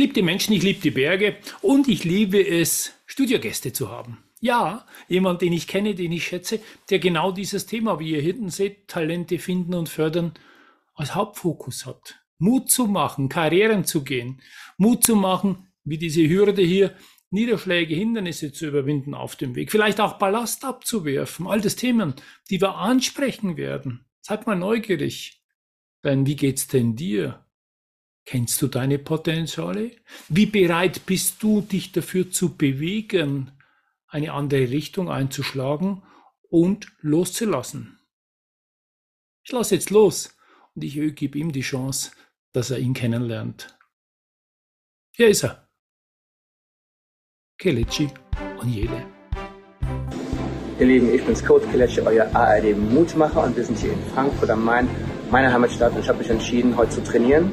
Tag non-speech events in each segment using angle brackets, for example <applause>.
liebe die Menschen, ich liebe die Berge und ich liebe es, Studiogäste zu haben. Ja, jemand, den ich kenne, den ich schätze, der genau dieses Thema, wie ihr hinten seht, Talente finden und fördern, als Hauptfokus hat. Mut zu machen, Karrieren zu gehen, Mut zu machen, wie diese Hürde hier, Niederschläge, Hindernisse zu überwinden auf dem Weg, vielleicht auch Ballast abzuwerfen, all das Themen, die wir ansprechen werden. Seid mal neugierig. Denn wie geht's denn dir? Kennst du deine Potenziale? Wie bereit bist du, dich dafür zu bewegen, eine andere Richtung einzuschlagen und loszulassen? Ich lasse jetzt los und ich gebe ihm die Chance, dass er ihn kennenlernt. Hier ist er. Kelechi Onyele. Ihr Lieben, ich bin's Code Kelechi, euer ARD Mutmacher und wir sind hier in Frankfurt am Main, meine Heimatstadt und ich habe mich entschieden, heute zu trainieren,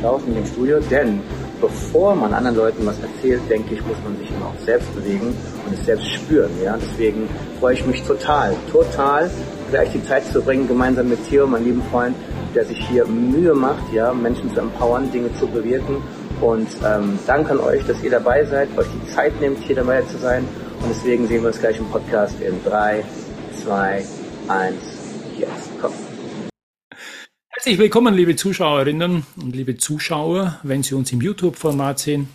draußen im Studio, denn bevor man anderen Leuten was erzählt, denke ich, muss man sich immer auch selbst bewegen und es selbst spüren. Ja? Deswegen freue ich mich total, total, gleich die Zeit zu bringen, gemeinsam mit Theo, meinem lieben Freund, der sich hier Mühe macht, ja, Menschen zu empowern, Dinge zu bewirken. Und ähm, danke an euch, dass ihr dabei seid, euch die Zeit nehmt, hier dabei zu sein. Und deswegen sehen wir uns gleich im Podcast in 3, 2, 1, jetzt. Komm. Herzlich willkommen, liebe Zuschauerinnen und liebe Zuschauer, wenn Sie uns im YouTube-Format sehen.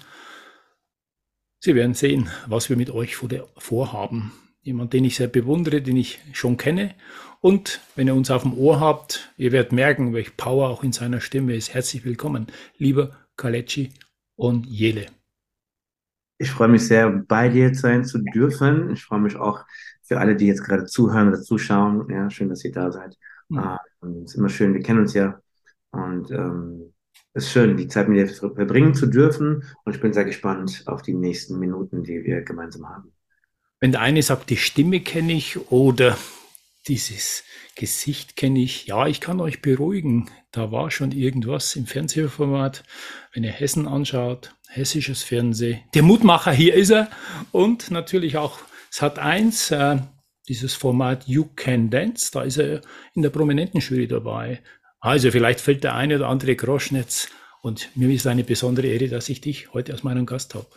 Sie werden sehen, was wir mit euch vorhaben. Jemand, den ich sehr bewundere, den ich schon kenne und wenn ihr uns auf dem Ohr habt, ihr werdet merken, welche Power auch in seiner Stimme ist. Herzlich willkommen, lieber Kalechi und Jele. Ich freue mich sehr, bei dir sein zu dürfen. Ich freue mich auch für alle, die jetzt gerade zuhören oder zuschauen. Ja, schön, dass ihr da seid. Mhm. Ähm, ist immer schön, wir kennen uns ja. Und ähm, es ist schön, die Zeit mit dir verbringen zu dürfen. Und ich bin sehr gespannt auf die nächsten Minuten, die wir gemeinsam haben. Wenn der eine sagt, die Stimme kenne ich oder dieses Gesicht kenne ich. Ja, ich kann euch beruhigen. Da war schon irgendwas im Fernsehformat. Wenn ihr Hessen anschaut, hessisches Fernsehen. Der Mutmacher, hier ist er. Und natürlich auch Sat 1, äh, dieses Format You Can Dance. Da ist er in der prominenten Jury dabei. Also vielleicht fällt der eine oder andere Groschen. Und mir ist eine besondere Ehre, dass ich dich heute als meinen Gast habe.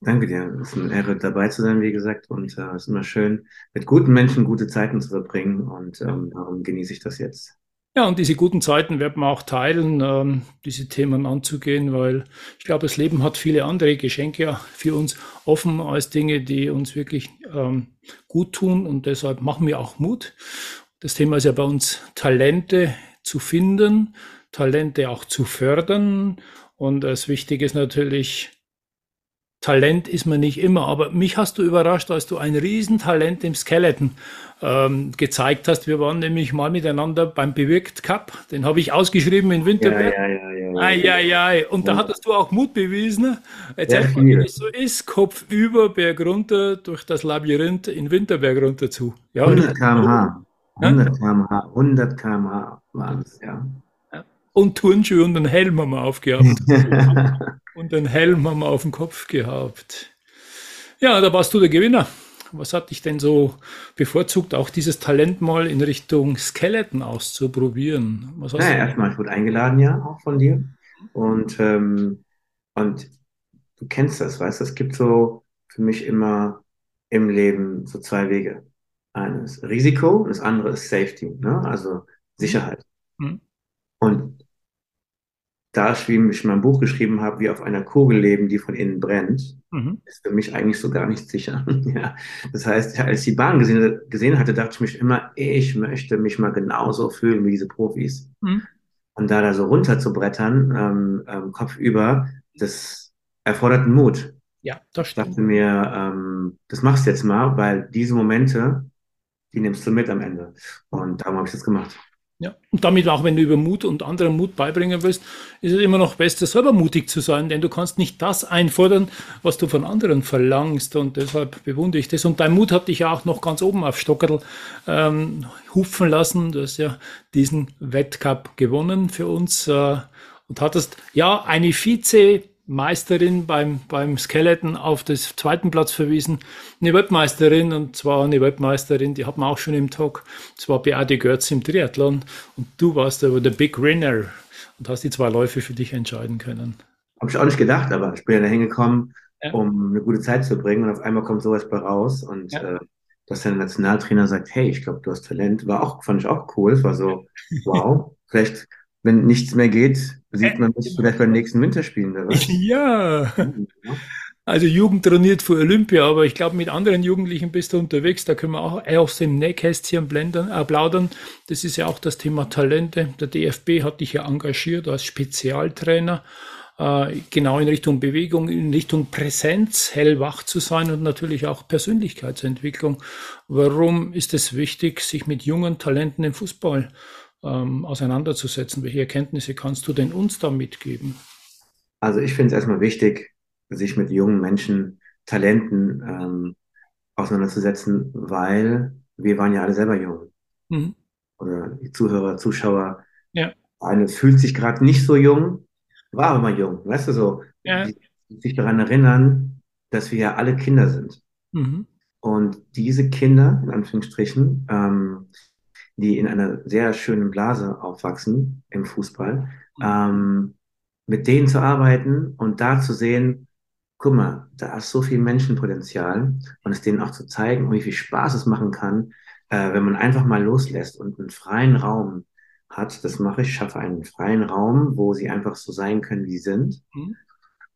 Danke dir. Es ist eine Ehre, dabei zu sein, wie gesagt. Und äh, es ist immer schön, mit guten Menschen gute Zeiten zu verbringen. Und ähm, darum genieße ich das jetzt. Ja, und diese guten Zeiten werden wir auch teilen, ähm, diese Themen anzugehen, weil ich glaube, das Leben hat viele andere Geschenke für uns offen als Dinge, die uns wirklich ähm, gut tun. Und deshalb machen wir auch Mut. Das Thema ist ja bei uns Talente zu finden, Talente auch zu fördern. Und das Wichtige ist natürlich, Talent ist man nicht immer, aber mich hast du überrascht, als du ein Riesentalent im Skeleton ähm, gezeigt hast. Wir waren nämlich mal miteinander beim Bewirkt Cup, den habe ich ausgeschrieben in Winterberg. Ja, ja, ja, ja, ja. Ai, ai, Und da hattest du auch Mut bewiesen. Erzähl mal, wie es so ist, Kopf über, Berg runter, durch das Labyrinth in Winterberg runter zu. Ja, 100 km/h. 100 km/h, 100 km/h waren es, ja. Und Turnschuhe und einen Helm haben wir aufgehabt. <laughs> und einen Helm haben wir auf dem Kopf gehabt. Ja, da warst du der Gewinner. Was hat dich denn so bevorzugt, auch dieses Talent mal in Richtung Skeleton auszuprobieren? Was naja, erstmal, ich wurde eingeladen, ja, auch von dir. Und, ähm, und du kennst das, weißt du, es gibt so für mich immer im Leben so zwei Wege. Eines Risiko und das andere ist Safety, ne? also Sicherheit. Mhm. Und da ich, wie ich in meinem Buch geschrieben habe, wie auf einer Kugel leben, die von innen brennt, mhm. ist für mich eigentlich so gar nicht sicher. <laughs> ja. Das heißt, als ich die Bahn gesehen, gesehen, hatte, dachte ich mich immer, ich möchte mich mal genauso fühlen wie diese Profis. Mhm. Und da da so runter zu brettern, ähm, ähm, Kopf über, das erfordert einen Mut. Ja, das stimmt. Ich dachte mir, ähm, das machst du jetzt mal, weil diese Momente, die nimmst du mit am Ende. Und darum habe ich das gemacht. Ja, und damit auch, wenn du über Mut und anderen Mut beibringen willst, ist es immer noch besser, selber mutig zu sein, denn du kannst nicht das einfordern, was du von anderen verlangst und deshalb bewundere ich das. Und dein Mut hat dich ja auch noch ganz oben auf Stockerl ähm, hufen lassen. Du hast ja diesen Wettcup gewonnen für uns äh, und hattest ja eine Vize Meisterin beim, beim Skeleton auf das zweiten Platz verwiesen. Eine Weltmeisterin, und zwar eine Weltmeisterin, die hat man auch schon im Talk. Das war Beate Görz im Triathlon. Und du warst aber der Big Winner und hast die zwei Läufe für dich entscheiden können. Habe ich auch nicht gedacht, aber ich bin ja da hingekommen, ja. um eine gute Zeit zu bringen. Und auf einmal kommt sowas bei raus. Und ja. äh, dass der Nationaltrainer sagt, hey, ich glaube, du hast Talent, war auch, fand ich auch cool. Es war so, <laughs> wow, vielleicht wenn nichts mehr geht, sieht man mich vielleicht beim nächsten Winterspielen. Oder? <laughs> Ja. Also Jugend trainiert für Olympia, aber ich glaube, mit anderen Jugendlichen bist du unterwegs. Da können wir auch aus dem Nähkästchen blendern, äh, plaudern. Das ist ja auch das Thema Talente. Der DFB hat dich ja engagiert als Spezialtrainer, äh, genau in Richtung Bewegung, in Richtung Präsenz, hellwach zu sein und natürlich auch Persönlichkeitsentwicklung. Warum ist es wichtig, sich mit jungen Talenten im Fußball ähm, auseinanderzusetzen. Welche Erkenntnisse kannst du denn uns da mitgeben? Also ich finde es erstmal wichtig, sich mit jungen Menschen, Talenten ähm, auseinanderzusetzen, weil wir waren ja alle selber jung. Mhm. Oder die Zuhörer, Zuschauer. Ja. Eine fühlt sich gerade nicht so jung, war aber mal jung. Weißt du so, ja. die, sich daran erinnern, dass wir ja alle Kinder sind. Mhm. Und diese Kinder, in Anführungsstrichen, ähm, die in einer sehr schönen Blase aufwachsen im Fußball, mhm. ähm, mit denen zu arbeiten und da zu sehen, guck mal, da ist so viel Menschenpotenzial und es denen auch zu zeigen, wie viel Spaß es machen kann, äh, wenn man einfach mal loslässt und einen freien Raum hat. Das mache ich, schaffe einen freien Raum, wo sie einfach so sein können, wie sie sind. Mhm.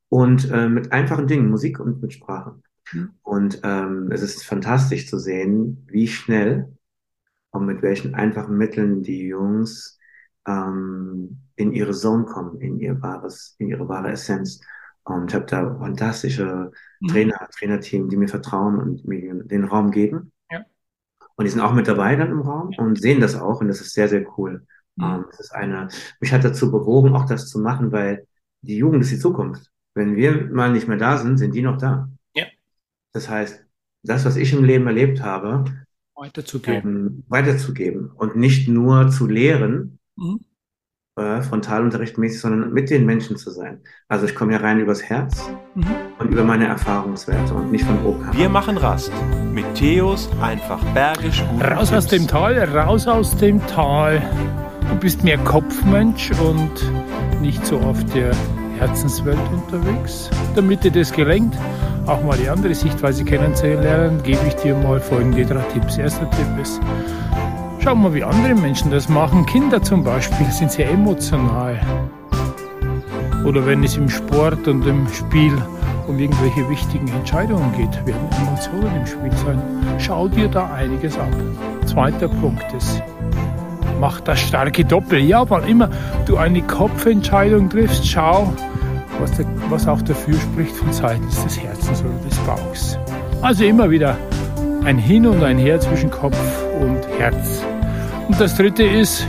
Und äh, mit einfachen Dingen, Musik und mit Sprache. Mhm. Und ähm, es ist fantastisch zu sehen, wie schnell und mit welchen einfachen Mitteln die Jungs ähm, in ihre Zone kommen, in ihr wahres, in ihre wahre Essenz. Und ich habe da fantastische mhm. Trainer, Trainerteam, die mir vertrauen und mir den Raum geben. Ja. Und die sind auch mit dabei dann im Raum und sehen das auch und das ist sehr, sehr cool. Mhm. Um, das ist eine, mich hat dazu bewogen, auch das zu machen, weil die Jugend ist die Zukunft. Wenn wir mal nicht mehr da sind, sind die noch da. Ja. Das heißt, das, was ich im Leben erlebt habe, weiterzugeben. Ähm, weiterzugeben und nicht nur zu lehren, mhm. äh, frontalunterrichtmäßig, sondern mit den Menschen zu sein. Also ich komme ja rein übers Herz mhm. und über meine Erfahrungswerte und nicht von oben Wir machen Rast mit Theos einfach bergisch. Raus aus dem Tal, raus aus dem Tal. Du bist mehr Kopfmensch und nicht so auf der Herzenswelt unterwegs. Damit dir das gelingt, auch mal die andere Sichtweise kennenzulernen, gebe ich dir mal folgende drei Tipps. Erster Tipp ist, schau mal, wie andere Menschen das machen. Kinder zum Beispiel sind sehr emotional. Oder wenn es im Sport und im Spiel um irgendwelche wichtigen Entscheidungen geht, werden Emotionen im Spiel sein. Schau dir da einiges ab. Zweiter Punkt ist, mach das starke Doppel. Ja, wann immer du eine Kopfentscheidung triffst, schau, was, der, was auch dafür spricht von Seiten des Herzens oder des Bauchs. Also immer wieder ein Hin und ein Her zwischen Kopf und Herz. Und das dritte ist,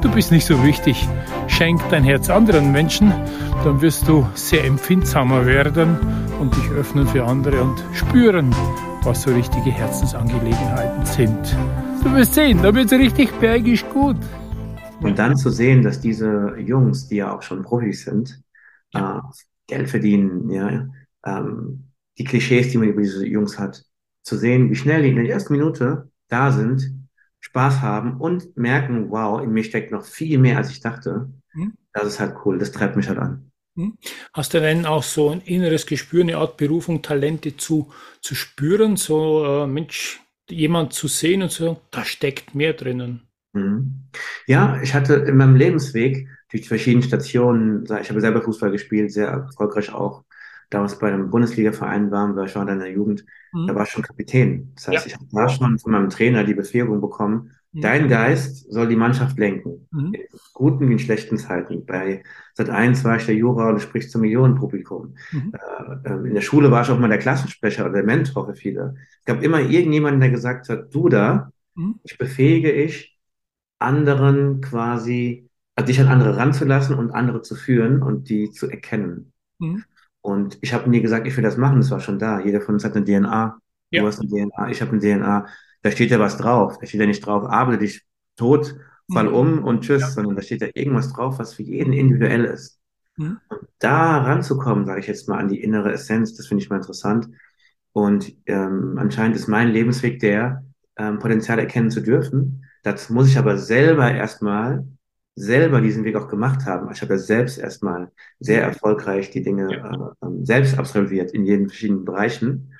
du bist nicht so wichtig. Schenk dein Herz anderen Menschen, dann wirst du sehr empfindsamer werden und dich öffnen für andere und spüren, was so richtige Herzensangelegenheiten sind. Du wirst sehen, da wird es richtig bergisch gut. Und dann zu sehen, dass diese Jungs, die ja auch schon Profis sind, äh, Geld verdienen, ja, ähm, die Klischees, die man über diese Jungs hat, zu sehen, wie schnell die in der ersten Minute da sind, Spaß haben und merken, wow, in mir steckt noch viel mehr, als ich dachte. Mhm. Das ist halt cool, das treibt mich halt an. Hm? Hast du denn auch so ein inneres Gespür, eine Art Berufung, Talente zu, zu spüren, so äh, Mensch, jemand zu sehen und zu sagen, da steckt mehr drinnen? Mhm. Ja, ich hatte in meinem Lebensweg durch verschiedene Stationen, ich habe selber Fußball gespielt, sehr erfolgreich auch. Damals bei einem Bundesliga-Verein waren, weil ich war in der Jugend, mhm. da war ich schon Kapitän. Das heißt, ja. ich habe da schon von meinem Trainer die Befähigung bekommen, mhm. dein Geist soll die Mannschaft lenken. Mhm. In guten wie in schlechten Zeiten. Bei seit eins war ich der Jura und spricht zum Millionenpublikum. Mhm. Äh, ähm, in der Schule war ich auch mal der Klassensprecher oder der Mentor für viele. Es gab immer irgendjemanden, der gesagt hat, du da, mhm. ich befähige ich, anderen quasi, dich an andere ranzulassen und andere zu führen und die zu erkennen. Mhm. Und ich habe nie gesagt, ich will das machen, das war schon da. Jeder von uns hat eine DNA. Du Ja. hast eine DNA, ich habe eine DNA. Da steht ja was drauf. Da steht ja nicht drauf, arbeite dich tot, fall Mhm. um und tschüss, Ja. sondern da steht ja irgendwas drauf, was für jeden individuell ist. Mhm. Und da ranzukommen, sage ich jetzt mal, an die innere Essenz, das finde ich mal interessant. Und ähm, anscheinend ist mein Lebensweg der, ähm, Potenzial erkennen zu dürfen. Dazu muss ich aber selber erstmal selber diesen Weg auch gemacht haben. Ich habe ja selbst erstmal sehr erfolgreich die Dinge äh, ähm, selbst absolviert in jeden verschiedenen Bereichen.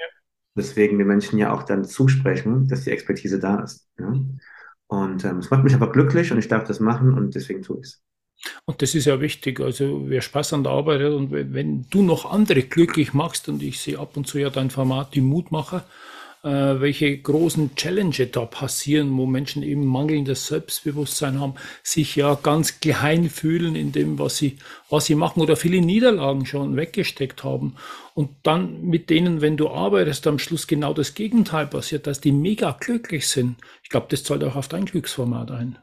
Weswegen wir Menschen ja auch dann zusprechen, dass die Expertise da ist. Ja? Und ähm, es macht mich aber glücklich und ich darf das machen und deswegen tue ich es. Und das ist ja wichtig. Also wer Spaß an der Arbeit hat und wenn wenn du noch andere glücklich machst, und ich sehe ab und zu ja dein Format, die Mutmacher, welche großen Challenges da passieren, wo Menschen eben mangelndes Selbstbewusstsein haben, sich ja ganz klein fühlen in dem, was sie, was sie machen oder viele Niederlagen schon weggesteckt haben. Und dann mit denen, wenn du arbeitest, am Schluss genau das Gegenteil passiert, dass die mega glücklich sind. Ich glaube, das zahlt auch auf dein Glücksformat ein.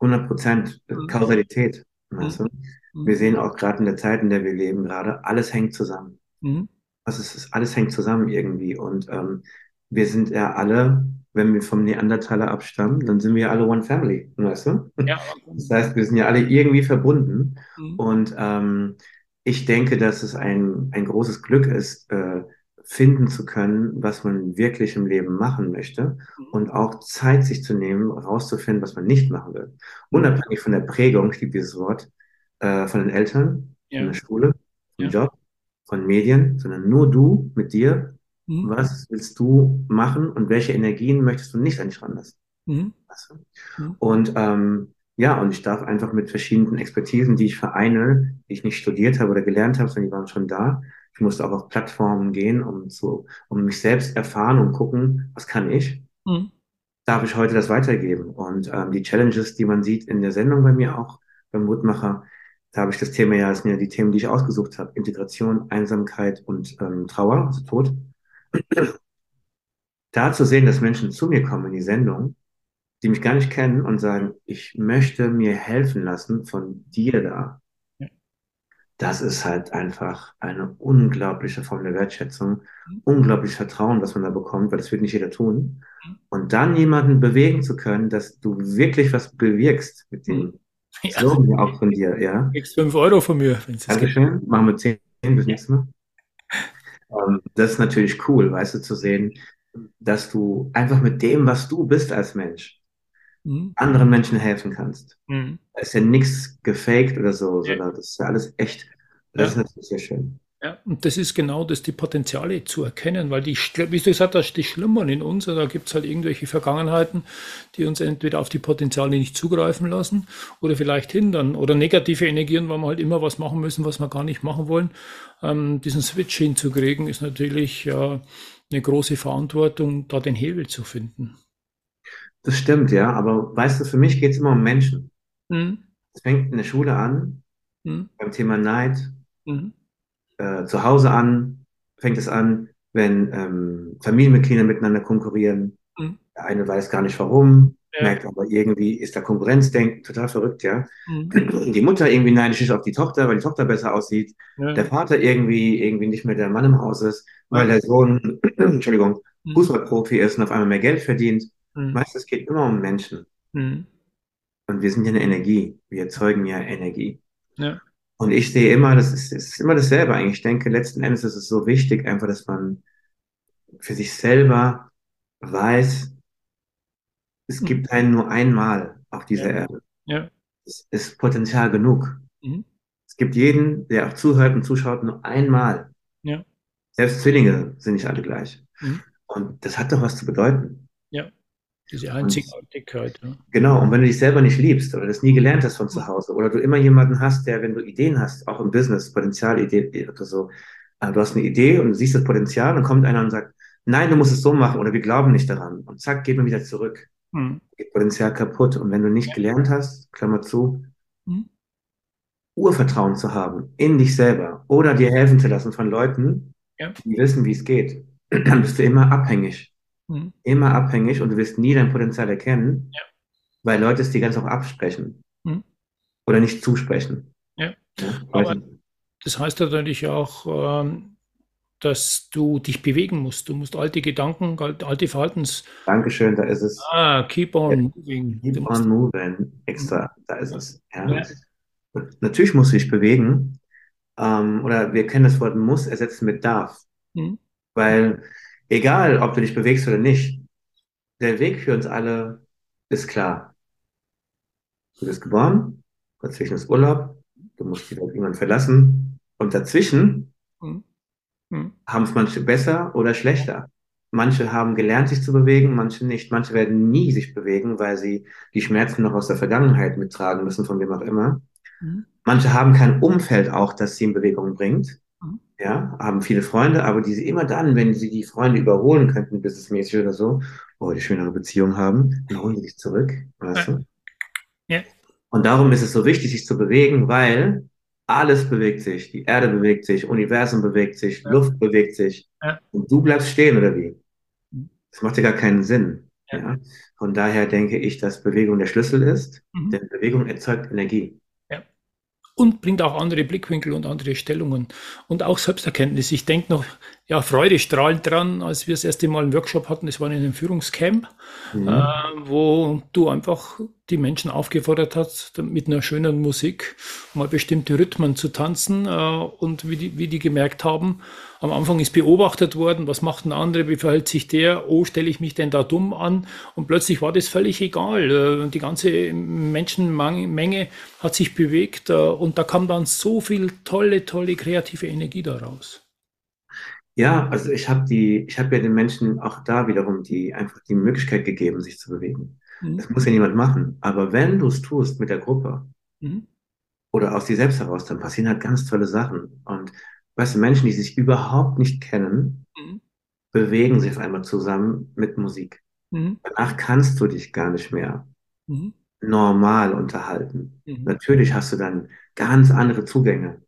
100 Prozent Mhm. Kausalität. Mhm. Wir sehen auch gerade in der Zeit, in der wir leben, gerade alles hängt zusammen. Mhm. Also es ist, alles hängt zusammen irgendwie. Und ähm, wir sind ja alle, wenn wir vom Neandertaler abstammen, dann sind wir ja alle One Family, weißt du? Ja. Das heißt, wir sind ja alle irgendwie verbunden. Mhm. Und ähm, ich denke, dass es ein, ein großes Glück ist, äh, finden zu können, was man wirklich im Leben machen möchte und auch Zeit sich zu nehmen, rauszufinden, was man nicht machen will. Unabhängig von der Prägung, ich liebe dieses Wort, äh, von den Eltern, Ja. von der Schule, vom Ja. Job, von Medien, sondern nur du mit dir. Mhm. Was willst du machen und welche Energien möchtest du nicht an dich ranlassen? Mhm. Und ähm, ja, und ich darf einfach mit verschiedenen Expertisen, die ich vereine, die ich nicht studiert habe oder gelernt habe, sondern die waren schon da. Ich musste auch auf Plattformen gehen, um zu, um mich selbst erfahren und gucken, was kann ich? Mhm. Darf ich heute das weitergeben? Und ähm, die Challenges, die man sieht in der Sendung bei mir auch, beim Mutmacher, da habe ich das Thema ja, das sind ja die Themen, die ich ausgesucht habe. Integration, Einsamkeit und ähm, Trauer, also Tod. Da zu sehen, dass Menschen zu mir kommen in die Sendung, die mich gar nicht kennen und sagen, ich möchte mir helfen lassen von dir da. Ja. Das ist halt einfach eine unglaubliche Form der Wertschätzung, unglaubliches Vertrauen, was man da bekommt, weil das wird nicht jeder tun. Und dann jemanden bewegen zu können, dass du wirklich was bewirkst mit dem Ja. Slogan auch von dir, ja. Du kriegst 5 Euro von mir, wenn es das gibt. Dankeschön. Machen wir zehn bis nächstes Mal. Ähm, das ist natürlich cool, weißt du, zu sehen, dass du einfach mit dem, was du bist als Mensch, Mhm. anderen Menschen helfen kannst. Mhm. Da ist ja nichts gefaked oder so, Ja. sondern das ist ja alles echt. Das Ja. ist natürlich sehr schön. Ja, und das ist genau das, die Potenziale zu erkennen, weil die, wie du gesagt hast, die schlummern in uns, und da gibt es halt irgendwelche Vergangenheiten, die uns entweder auf die Potenziale nicht zugreifen lassen oder vielleicht hindern oder negative Energien, weil wir halt immer was machen müssen, was wir gar nicht machen wollen. Ähm, diesen Switch hinzukriegen, ist natürlich äh, eine große Verantwortung, da den Hebel zu finden. Das stimmt, ja, aber weißt du, für mich geht es immer um Menschen. Mhm. Es fängt in der Schule an, Mhm. beim Thema Neid, Mhm. Äh, zu Hause an, fängt es an, wenn ähm, Familienmitglieder miteinander konkurrieren. Mhm. Der eine weiß gar nicht warum, Ja. merkt aber irgendwie ist da Konkurrenzdenken, total verrückt, ja. Mhm. Die Mutter irgendwie neidisch ist auf die Tochter, weil die Tochter besser aussieht. Ja. Der Vater irgendwie, irgendwie nicht mehr der Mann im Haus ist, weil der Sohn, <clears throat> Entschuldigung, Mhm. Fußballprofi ist und auf einmal mehr Geld verdient. Mhm. Du, es geht immer um Menschen. Mhm. Und wir sind ja eine Energie. Wir erzeugen ja Energie. Ja. Und ich sehe immer, das ist, ist immer dasselbe eigentlich. Ich denke, letzten Endes ist es so wichtig, einfach, dass man für sich selber weiß, es Mhm. gibt einen nur einmal auf dieser Ja. Erde. Ja. Es ist Potenzial genug. Mhm. Es gibt jeden, der auch zuhört und zuschaut, nur einmal. Ja. Selbst Zwillinge sind nicht alle gleich. Mhm. Und das hat doch was zu bedeuten. Diese Einzigartigkeit. Ja. Genau, und wenn du dich selber nicht liebst oder das nie gelernt hast von zu Hause oder du immer jemanden hast, der, wenn du Ideen hast, auch im Business, Potenzialidee oder so, äh, du hast eine Idee und siehst das Potenzial und kommt einer und sagt, nein, du musst es so machen oder wir glauben nicht daran und zack, geht man wieder zurück. Mhm. Geht Potenzial kaputt. Und wenn du nicht gelernt hast, Klammer zu, Mhm. Urvertrauen zu haben in dich selber oder dir helfen zu lassen von Leuten, Ja. die wissen, wie es geht, <clears throat> dann bist du immer abhängig. Mhm. Immer abhängig und du wirst nie dein Potenzial erkennen, Ja. weil Leute es dir ganz auch absprechen Mhm. oder nicht zusprechen. Ja. Ja, Aber-. Das heißt natürlich auch, ähm, dass du dich bewegen musst. Du musst alte Gedanken, alte alte Verhaltens... Dankeschön, da ist es. Ah, keep on moving. Du Keep on moving, extra, da ist es. Ja. Ja. Natürlich musst du dich bewegen. Ähm, oder wir kennen das Wort muss ersetzen mit darf. Mhm. Weil egal, ob du dich bewegst oder nicht, der Weg für uns alle ist klar. Du bist geboren, dazwischen ist Urlaub, du musst die Welt irgendwann verlassen und dazwischen Mhm. Mhm. haben es manche besser oder schlechter. Manche haben gelernt, sich zu bewegen, manche nicht. Manche werden nie sich bewegen, weil sie die Schmerzen noch aus der Vergangenheit mittragen müssen, von wem auch immer. Mhm. Manche haben kein Umfeld auch, das sie in Bewegung bringt. Ja, haben viele Freunde, aber die sie immer dann, wenn sie die Freunde überholen könnten, businessmäßig oder so, oder die schönere Beziehung haben, dann holen die dich zurück, weißt Ja. du? Ja. Und darum ist es so wichtig, sich zu bewegen, weil alles bewegt sich. Die Erde bewegt sich, Universum bewegt sich, Ja. Luft bewegt sich. Ja. Und du bleibst stehen, oder wie? Mhm. Das macht ja gar keinen Sinn. Ja. Ja. Von daher denke ich, dass Bewegung der Schlüssel ist, Mhm. denn Bewegung erzeugt Energie. Und bringt auch andere Blickwinkel und andere Stellungen und auch Selbsterkenntnis. Ich denke noch, ja, Freude strahlend dran, als wir das erste Mal einen Workshop hatten, das war in einem Führungscamp, Mhm. äh, wo du einfach die Menschen aufgefordert hast, mit einer schönen Musik mal bestimmte Rhythmen zu tanzen äh, und wie die, wie die gemerkt haben, am Anfang ist beobachtet worden, was macht ein anderer, wie verhält sich der, oh, stelle ich mich denn da dumm an und plötzlich war das völlig egal. Äh, Die ganze Menschenmenge hat sich bewegt äh, und da kam dann so viel tolle, tolle kreative Energie daraus. Ja, also ich habe die, ich habe ja den Menschen auch da wiederum die einfach die Möglichkeit gegeben, sich zu bewegen. Mhm. Das muss ja niemand machen. Aber wenn du es tust mit der Gruppe Mhm. oder aus dir selbst heraus, dann passieren halt ganz tolle Sachen. Und weißt du, Menschen, die sich überhaupt nicht kennen, Mhm. bewegen sich auf einmal zusammen mit Musik. Mhm. Danach kannst du dich gar nicht mehr Mhm. normal unterhalten. Mhm. Natürlich hast du dann ganz andere Zugänge.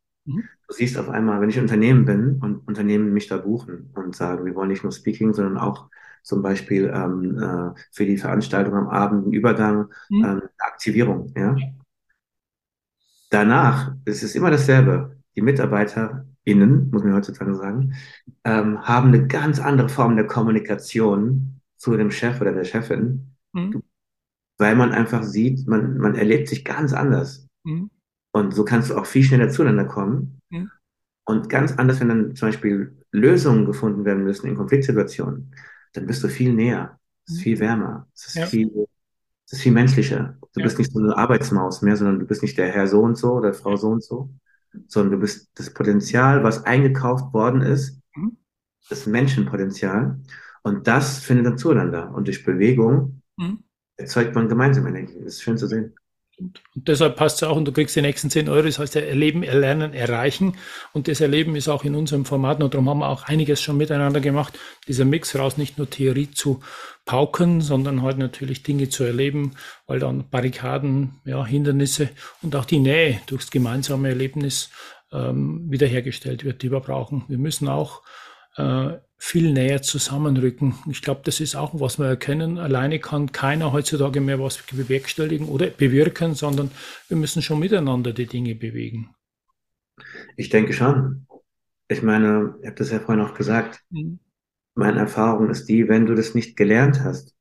Du siehst auf einmal, wenn ich ein Unternehmen bin und Unternehmen mich da buchen und sagen, wir wollen nicht nur Speaking, sondern auch zum Beispiel ähm, äh, für die Veranstaltung am Abend einen Übergang, Mhm. ähm, Aktivierung, ja. Danach ist es immer dasselbe. Die MitarbeiterInnen, muss man heutzutage sagen, ähm, haben eine ganz andere Form der Kommunikation zu dem Chef oder der Chefin, Mhm. weil man einfach sieht, man, man erlebt sich ganz anders. Mhm. Und so kannst du auch viel schneller zueinander kommen. Mhm. Und ganz anders, wenn dann zum Beispiel Lösungen gefunden werden müssen in Konfliktsituationen, dann bist du viel näher. Es ist Mhm. viel wärmer. Es ist Ja. viel, es ist viel menschlicher. Du Ja. bist nicht so eine Arbeitsmaus mehr, sondern du bist nicht der Herr so und so oder Frau so und so, sondern du bist das Potenzial, was eingekauft worden ist, Mhm. das Menschenpotenzial. Und das findet dann zueinander. Und durch Bewegung Mhm. erzeugt man gemeinsam Energie. Das ist schön zu sehen. Und, und deshalb passt es auch und du kriegst die nächsten 10 Euro, das heißt Erleben, Erlernen, Erreichen. Und das Erleben ist auch in unserem Format und darum haben wir auch einiges schon miteinander gemacht. Dieser Mix raus, nicht nur Theorie zu pauken, sondern halt natürlich Dinge zu erleben, weil dann Barrikaden, ja, Hindernisse und auch die Nähe durchs gemeinsame Erlebnis ähm, wiederhergestellt wird, die wir brauchen. Wir müssen auch äh, viel näher zusammenrücken. Ich glaube, das ist auch, was wir erkennen. Alleine kann keiner heutzutage mehr was bewerkstelligen oder bewirken, sondern wir müssen schon miteinander die Dinge bewegen. Ich denke schon. Ich meine, ich habe das ja vorhin auch gesagt, Mhm. meine Erfahrung ist die, wenn du das nicht gelernt hast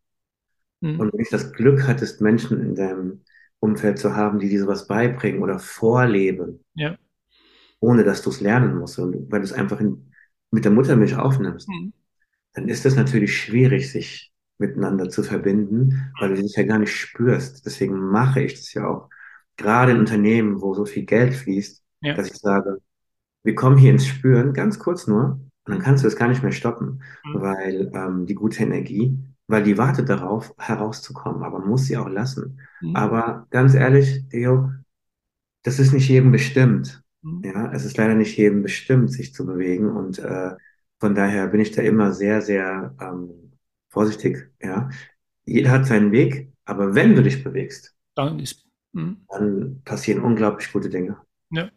Mhm. und nicht das Glück hattest, Menschen in deinem Umfeld zu haben, die dir sowas beibringen oder vorleben, Ja. ohne dass du es lernen musst, und weil du es einfach in, mit der Muttermilch aufnimmst, Mhm. dann ist es natürlich schwierig, sich miteinander zu verbinden, weil du dich ja gar nicht spürst. Deswegen mache ich das ja auch. Gerade in Unternehmen, wo so viel Geld fließt, Ja. dass ich sage, wir kommen hier ins Spüren, ganz kurz nur, und dann kannst du es gar nicht mehr stoppen, Mhm. weil ähm, die gute Energie, weil die wartet darauf, herauszukommen, aber man muss sie auch lassen. Mhm. Aber ganz ehrlich, Theo, das ist nicht jedem bestimmt. Ja, es ist leider nicht jedem bestimmt, sich zu bewegen und äh, von daher bin ich da immer sehr, sehr ähm, vorsichtig. Ja, jeder hat seinen Weg, aber wenn du dich bewegst, Dann ist, mhm. dann passieren unglaublich gute Dinge. Ja.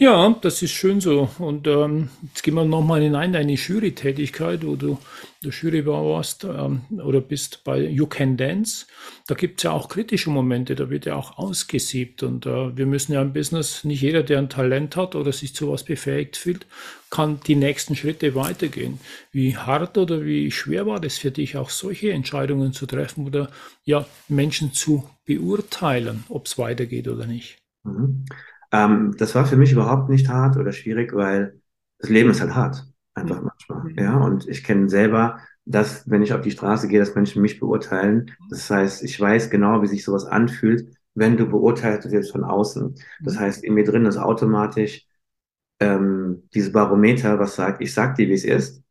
Ja, das ist schön so. Und ähm, jetzt gehen wir nochmal hinein in deine Jury-Tätigkeit, wo du der Jurybauer warst ähm, oder bist bei You Can Dance. Da gibt es ja auch kritische Momente, da wird ja auch ausgesiebt. Und äh, wir müssen ja im Business, nicht jeder, der ein Talent hat oder sich zu was befähigt fühlt, kann die nächsten Schritte weitergehen. Wie hart oder wie schwer war das für dich, auch solche Entscheidungen zu treffen oder ja, Menschen zu beurteilen, ob es weitergeht oder nicht? Mhm. Ähm, das war für mich überhaupt nicht hart oder schwierig, weil das Leben ist halt hart, einfach mhm. manchmal. Ja, und ich kenne selber, dass, wenn ich auf die Straße gehe, dass Menschen mich beurteilen. Das heißt, ich weiß genau, wie sich sowas anfühlt, wenn du beurteilt wirst von außen. Das mhm. heißt, in mir drin ist automatisch ähm, dieses Barometer, was sagt, ich sag dir, wie es ist,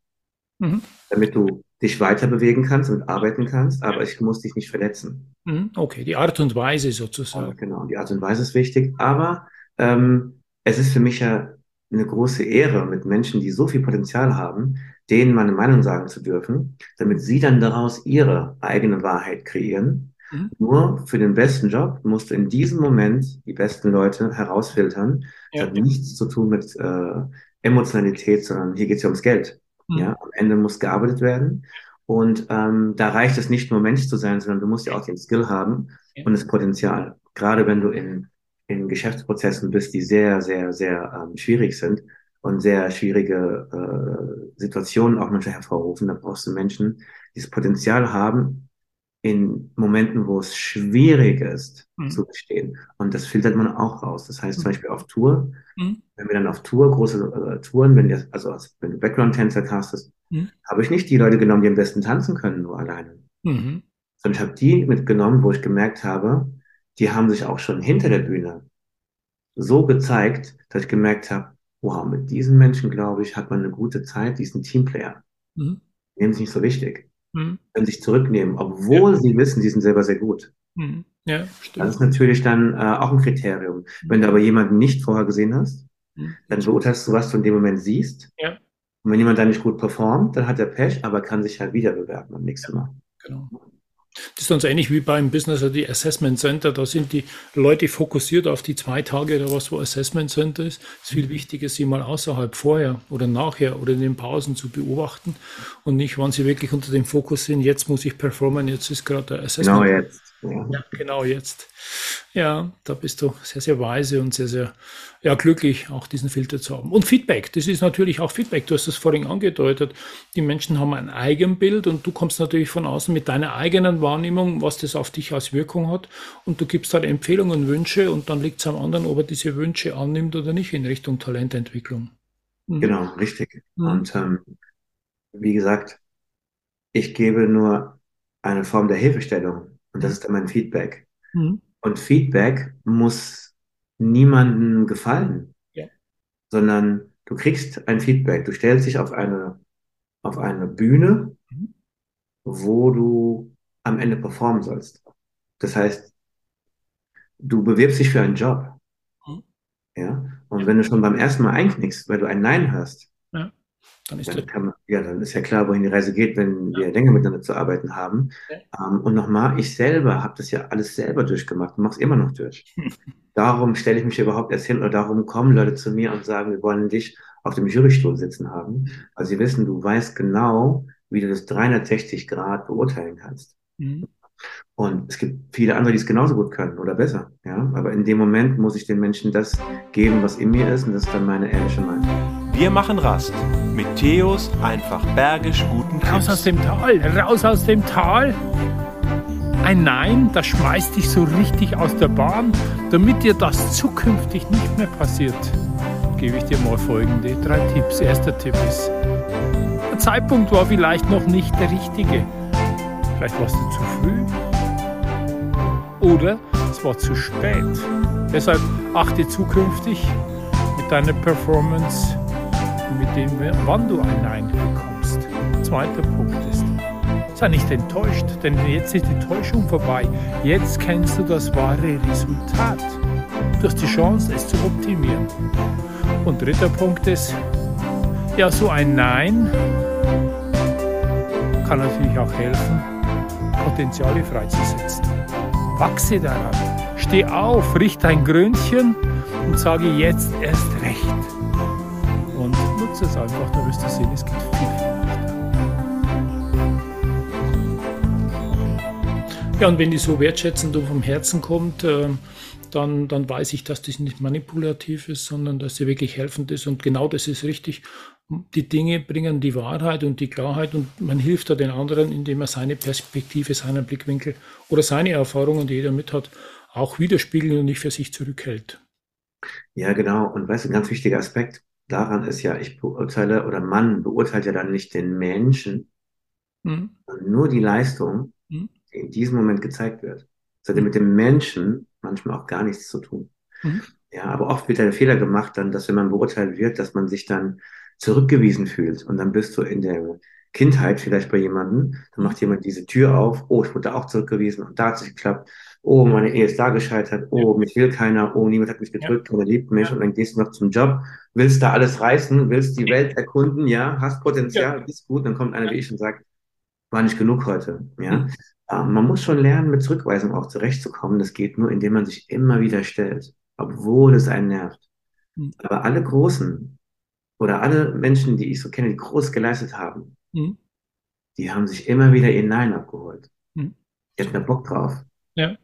mhm. damit du dich weiter bewegen kannst und arbeiten kannst, aber ich muss dich nicht verletzen. Mhm. Okay, die Art und Weise sozusagen. Ja, genau, die Art und Weise ist wichtig, aber ähm, es ist für mich ja eine große Ehre, mit Menschen, die so viel Potenzial haben, denen meine Meinung sagen zu dürfen, damit sie dann daraus ihre eigene Wahrheit kreieren. Mhm. Nur für den besten Job musst du in diesem Moment die besten Leute herausfiltern. Ja. Das hat nichts zu tun mit äh, Emotionalität, sondern hier geht es ja ums Geld. Mhm. Ja, am Ende muss gearbeitet werden. Und ähm, da reicht es nicht nur Mensch zu sein, sondern du musst ja auch den Skill haben ja. und das Potenzial. Gerade wenn du in in Geschäftsprozessen bist, die sehr, sehr, sehr ähm, schwierig sind und sehr schwierige äh, Situationen auch manchmal hervorrufen. Da brauchst du Menschen, die das Potenzial haben, in Momenten, wo es schwierig ist, mhm. zu bestehen. Und das filtert man auch raus. Das heißt mhm. zum Beispiel auf Tour, mhm. wenn wir dann auf Tour, große äh, Touren, wenn ihr, also wenn du Background-Tänzer castest, mhm. habe ich nicht die Leute genommen, die am besten tanzen können, nur alleine. Mhm. Sondern ich habe die mitgenommen, wo ich gemerkt habe, die haben sich auch schon hinter der Bühne so gezeigt, dass ich gemerkt habe, wow, mit diesen Menschen, glaube ich, hat man eine gute Zeit, die sind Teamplayer. Mhm. Nehmen sie nicht so wichtig. Mhm. Können sich zurücknehmen, obwohl ja. sie wissen, die sind selber sehr gut. Mhm. Ja, stimmt. Das ist natürlich dann äh, auch ein Kriterium. Wenn du aber jemanden nicht vorher gesehen hast, mhm. dann beurteilst du, was du in dem Moment siehst. Ja. Und wenn jemand da nicht gut performt, dann hat er Pech, aber kann sich halt wieder bewerben am nächsten Mal. Genau. Das ist ganz ähnlich wie beim Business, also die Assessment Center. Da sind die Leute fokussiert auf die zwei Tage oder was, wo Assessment Center ist. Es ist viel wichtiger, sie mal außerhalb vorher oder nachher oder in den Pausen zu beobachten und nicht, wann sie wirklich unter dem Fokus sind. Jetzt muss ich performen, jetzt ist gerade der Assessment. Genau jetzt. Ja. ja, genau jetzt. Ja, da bist du sehr, sehr weise und sehr, sehr ja, glücklich, auch diesen Filter zu haben. Und Feedback, das ist natürlich auch Feedback. Du hast es vorhin angedeutet. Die Menschen haben ein Eigenbild und du kommst natürlich von außen mit deiner eigenen Wahrnehmung, was das auf dich als Wirkung hat. Und du gibst halt Empfehlungen, Wünsche und dann liegt es am anderen, ob er diese Wünsche annimmt oder nicht in Richtung Talententwicklung. Mhm. Genau, richtig. Mhm. Und ähm, wie gesagt, ich gebe nur eine Form der Hilfestellung und das ist dann mein Feedback. Mhm. Und Feedback muss niemandem gefallen, ja. sondern du kriegst ein Feedback. Du stellst dich auf eine, auf eine Bühne, mhm. wo du am Ende performen sollst. Das heißt, du bewirbst dich für einen Job. Mhm. Ja. Und wenn du schon beim ersten Mal einknickst, weil du ein Nein hast, ja. Dann ist, dann man, ja, dann ist ja klar, wohin die Reise geht, wenn ja. wir länger miteinander zu arbeiten haben. Ja. Ähm, und nochmal, ich selber habe das ja alles selber durchgemacht und mache es immer noch durch. <laughs> darum stelle ich mich überhaupt erst hin oder darum kommen Leute zu mir und sagen, wir wollen dich auf dem Jurystuhl sitzen haben, weil sie wissen, du weißt genau, wie du das 360 Grad beurteilen kannst. Mhm. Und es gibt viele andere, die es genauso gut können oder besser. Ja? Aber in dem Moment muss ich den Menschen das geben, was in mir ist, und das ist dann meine ehrliche Meinung. Wir machen Rast mit Theos einfach bergisch guten Tipps. Raus aus dem Tal, raus aus dem Tal. Ein Nein, das schmeißt dich so richtig aus der Bahn, damit dir das zukünftig nicht mehr passiert. Gebe ich dir mal folgende drei Tipps. Erster Tipp ist, der Zeitpunkt war vielleicht noch nicht der richtige. Vielleicht warst du zu früh. Oder es war zu spät. Deshalb achte zukünftig mit deiner Performance, mit dem, wann du ein Nein bekommst. Zweiter Punkt ist, sei nicht enttäuscht, denn jetzt ist die Täuschung vorbei. Jetzt kennst du das wahre Resultat. Du hast die Chance, es zu optimieren. Und dritter Punkt ist, ja, so ein Nein kann natürlich auch helfen, Potenziale freizusetzen. Wachse daran. Steh auf, richte ein Grünchen und sage jetzt erst recht. Und nutze es einfach, da wirst du sehen, es geht viel. Ja, und wenn die so wertschätzend und vom Herzen kommt, äh, dann, dann weiß ich, dass das nicht manipulativ ist, sondern dass sie wirklich helfend ist. Und genau das ist richtig. Die Dinge bringen die Wahrheit und die Klarheit und man hilft da den anderen, indem er seine Perspektive, seinen Blickwinkel oder seine Erfahrungen, die jeder mit hat, auch widerspiegelt und nicht für sich zurückhält. Ja, genau. Und weißt du, ein ganz wichtiger Aspekt daran ist ja, ich beurteile oder man beurteilt ja dann nicht den Menschen, mhm. sondern nur die Leistung, mhm. die in diesem Moment gezeigt wird. Das hat ja mit dem Menschen manchmal auch gar nichts zu tun. Mhm. Ja, aber oft wird der Fehler gemacht, dann, dass wenn man beurteilt wird, dass man sich dann zurückgewiesen fühlt. Und dann bist du in der Kindheit vielleicht bei jemandem, dann macht jemand diese Tür auf, oh, ich wurde auch zurückgewiesen und da hat es geklappt oh, meine Ehe ist da gescheitert, oh, mich will keiner, oh, niemand hat mich gedrückt, ja. liebt mich. Und dann gehst du noch zum Job, willst da alles reißen, willst die Welt erkunden, ja, hast Potenzial, bist gut, dann kommt einer wie ich und sagt, war nicht genug heute, ja. Mhm. Ähm, man muss schon lernen, mit Zurückweisung auch zurechtzukommen. Das geht nur, indem man sich immer wieder stellt, obwohl es einen nervt. Mhm. Aber alle Großen oder alle Menschen, die ich so kenne, die groß geleistet haben, mhm. die haben sich immer wieder ihr Nein abgeholt. Mhm. Ich hätte da Bock drauf. Ja.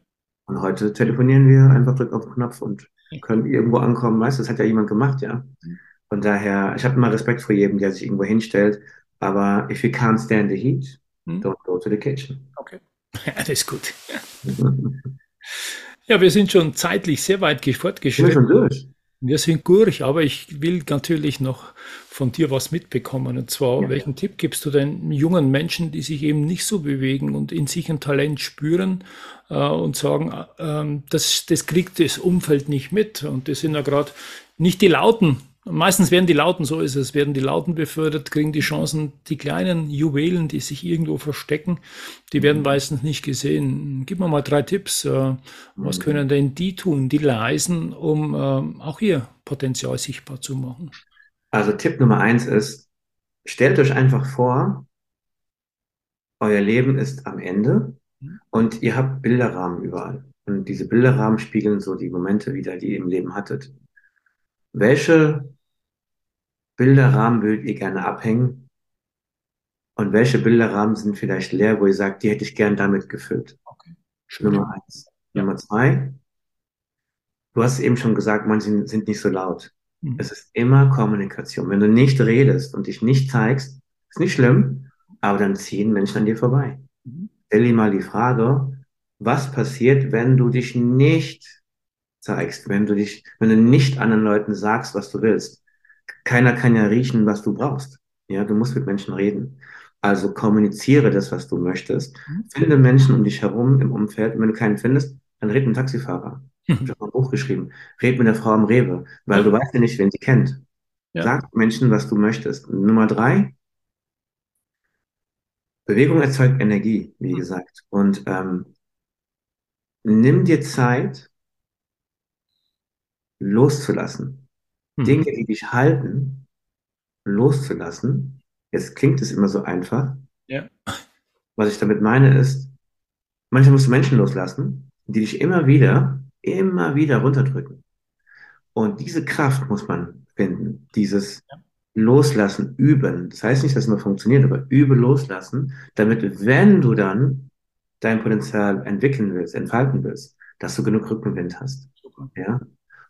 Und heute telefonieren wir einfach, drücken auf den Knopf und können irgendwo ankommen. Weißt du, das hat ja jemand gemacht, ja. Von daher, ich habe immer Respekt vor jedem, der sich irgendwo hinstellt. Aber if you can't stand the heat, hm? don't go to the kitchen. Okay. <laughs> Ja, das ist gut. <laughs> ja, wir sind schon zeitlich sehr weit fortgeschritten. Wir sind schon durch. Wir sind durch, aber ich will natürlich noch von dir was mitbekommen. Und zwar, ja. welchen Tipp gibst du den jungen Menschen, die sich eben nicht so bewegen und in sich ein Talent spüren äh, und sagen, äh, das, das kriegt das Umfeld nicht mit. Und das sind ja gerade nicht die Lauten, Meistens werden die Lauten, so ist es, werden die Lauten befördert, kriegen die Chancen, die kleinen Juwelen, die sich irgendwo verstecken, die werden mhm. meistens nicht gesehen. Gib mir mal drei Tipps. Äh, was mhm. können denn die tun, die leisen, um äh, auch ihr Potenzial sichtbar zu machen? Also Tipp Nummer eins ist, stellt euch einfach vor, euer Leben ist am Ende mhm. und ihr habt Bilderrahmen überall. Und diese Bilderrahmen spiegeln so die Momente wieder, die ihr im Leben hattet. Welche Bilderrahmen würdet ihr gerne abhängen? Und welche Bilderrahmen sind vielleicht leer, wo ihr sagt, die hätte ich gern damit gefüllt? Okay. Nummer eins. Ja. Nummer zwei. Du hast eben schon gesagt, manche sind nicht so laut. Mhm. Es ist immer Kommunikation. Wenn du nicht redest und dich nicht zeigst, ist nicht schlimm, aber dann ziehen Menschen an dir vorbei. Mhm. Stell dir mal die Frage, was passiert, wenn du dich nicht zeigst, wenn du dich, wenn du nicht anderen Leuten sagst, was du willst. Keiner kann ja riechen, was du brauchst. Ja, du musst mit Menschen reden. Also kommuniziere das, was du möchtest. Mhm. Finde Menschen um dich herum im Umfeld. Und wenn du keinen findest, dann red mit dem Taxifahrer. Mhm. Ich habe ein Buch geschrieben. Red mit der Frau am Rewe, weil du weißt ja nicht, wen sie kennt. Ja. Sag Menschen, was du möchtest. Nummer drei, Bewegung erzeugt Energie, wie mhm. gesagt. Und ähm, nimm dir Zeit, loszulassen. Mhm. Dinge, die dich halten, loszulassen. Jetzt klingt es immer so einfach. Ja. Was ich damit meine ist, manchmal musst du Menschen loslassen, die dich immer wieder, immer wieder runterdrücken. Und diese Kraft muss man finden, dieses ja. Loslassen, üben. Das heißt nicht, dass es immer funktioniert, aber übe loslassen, damit, wenn du dann dein Potenzial entwickeln willst, entfalten willst, dass du genug Rückenwind hast. Super. Ja.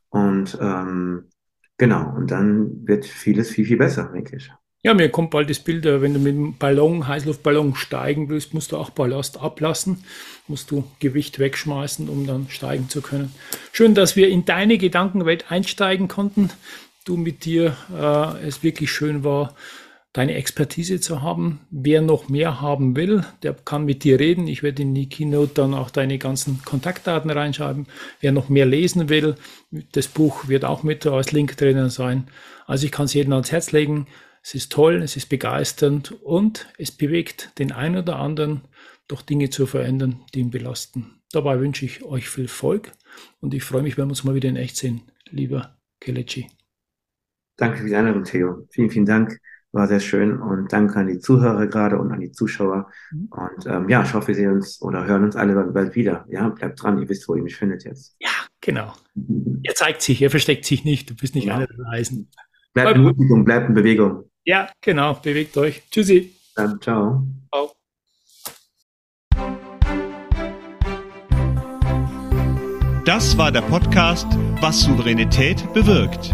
Und ähm, genau, und dann wird vieles viel, viel besser, denke ich. Ja, mir kommt bald das Bild, äh, wenn du mit dem Ballon, Heißluftballon steigen willst, musst du auch Ballast ablassen, musst du Gewicht wegschmeißen, um dann steigen zu können. Schön, dass wir in deine Gedankenwelt einsteigen konnten. Du mit dir, äh, es wirklich schön war, deine Expertise zu haben. Wer noch mehr haben will, der kann mit dir reden. Ich werde in die Keynote dann auch deine ganzen Kontaktdaten reinschreiben. Wer noch mehr lesen will, das Buch wird auch mit als Link drinnen sein. Also ich kann es jedem ans Herz legen. Es ist toll, es ist begeisternd und es bewegt den einen oder anderen, doch Dinge zu verändern, die ihn belasten. Dabei wünsche ich euch viel Erfolg und ich freue mich, wenn wir uns mal wieder in echt sehen, lieber Kelechi. Danke für die Einladung, Theo. Vielen, vielen Dank War sehr schön und danke an die Zuhörer gerade und an die Zuschauer. Mhm. Und ähm, ja, ich hoffe, wir sehen uns oder hören uns alle bald wieder. Ja, bleibt dran, ihr wisst, wo ihr mich findet jetzt. Ja, genau. <laughs> Er zeigt sich, er versteckt sich nicht. Du bist nicht Ja. einer der Reisen. Bleibt in Bewegung, bleibt in Bewegung. Ja, genau. Bewegt euch. Tschüssi. Dann ciao. Ciao. Das war der Podcast Was Souveränität bewirkt.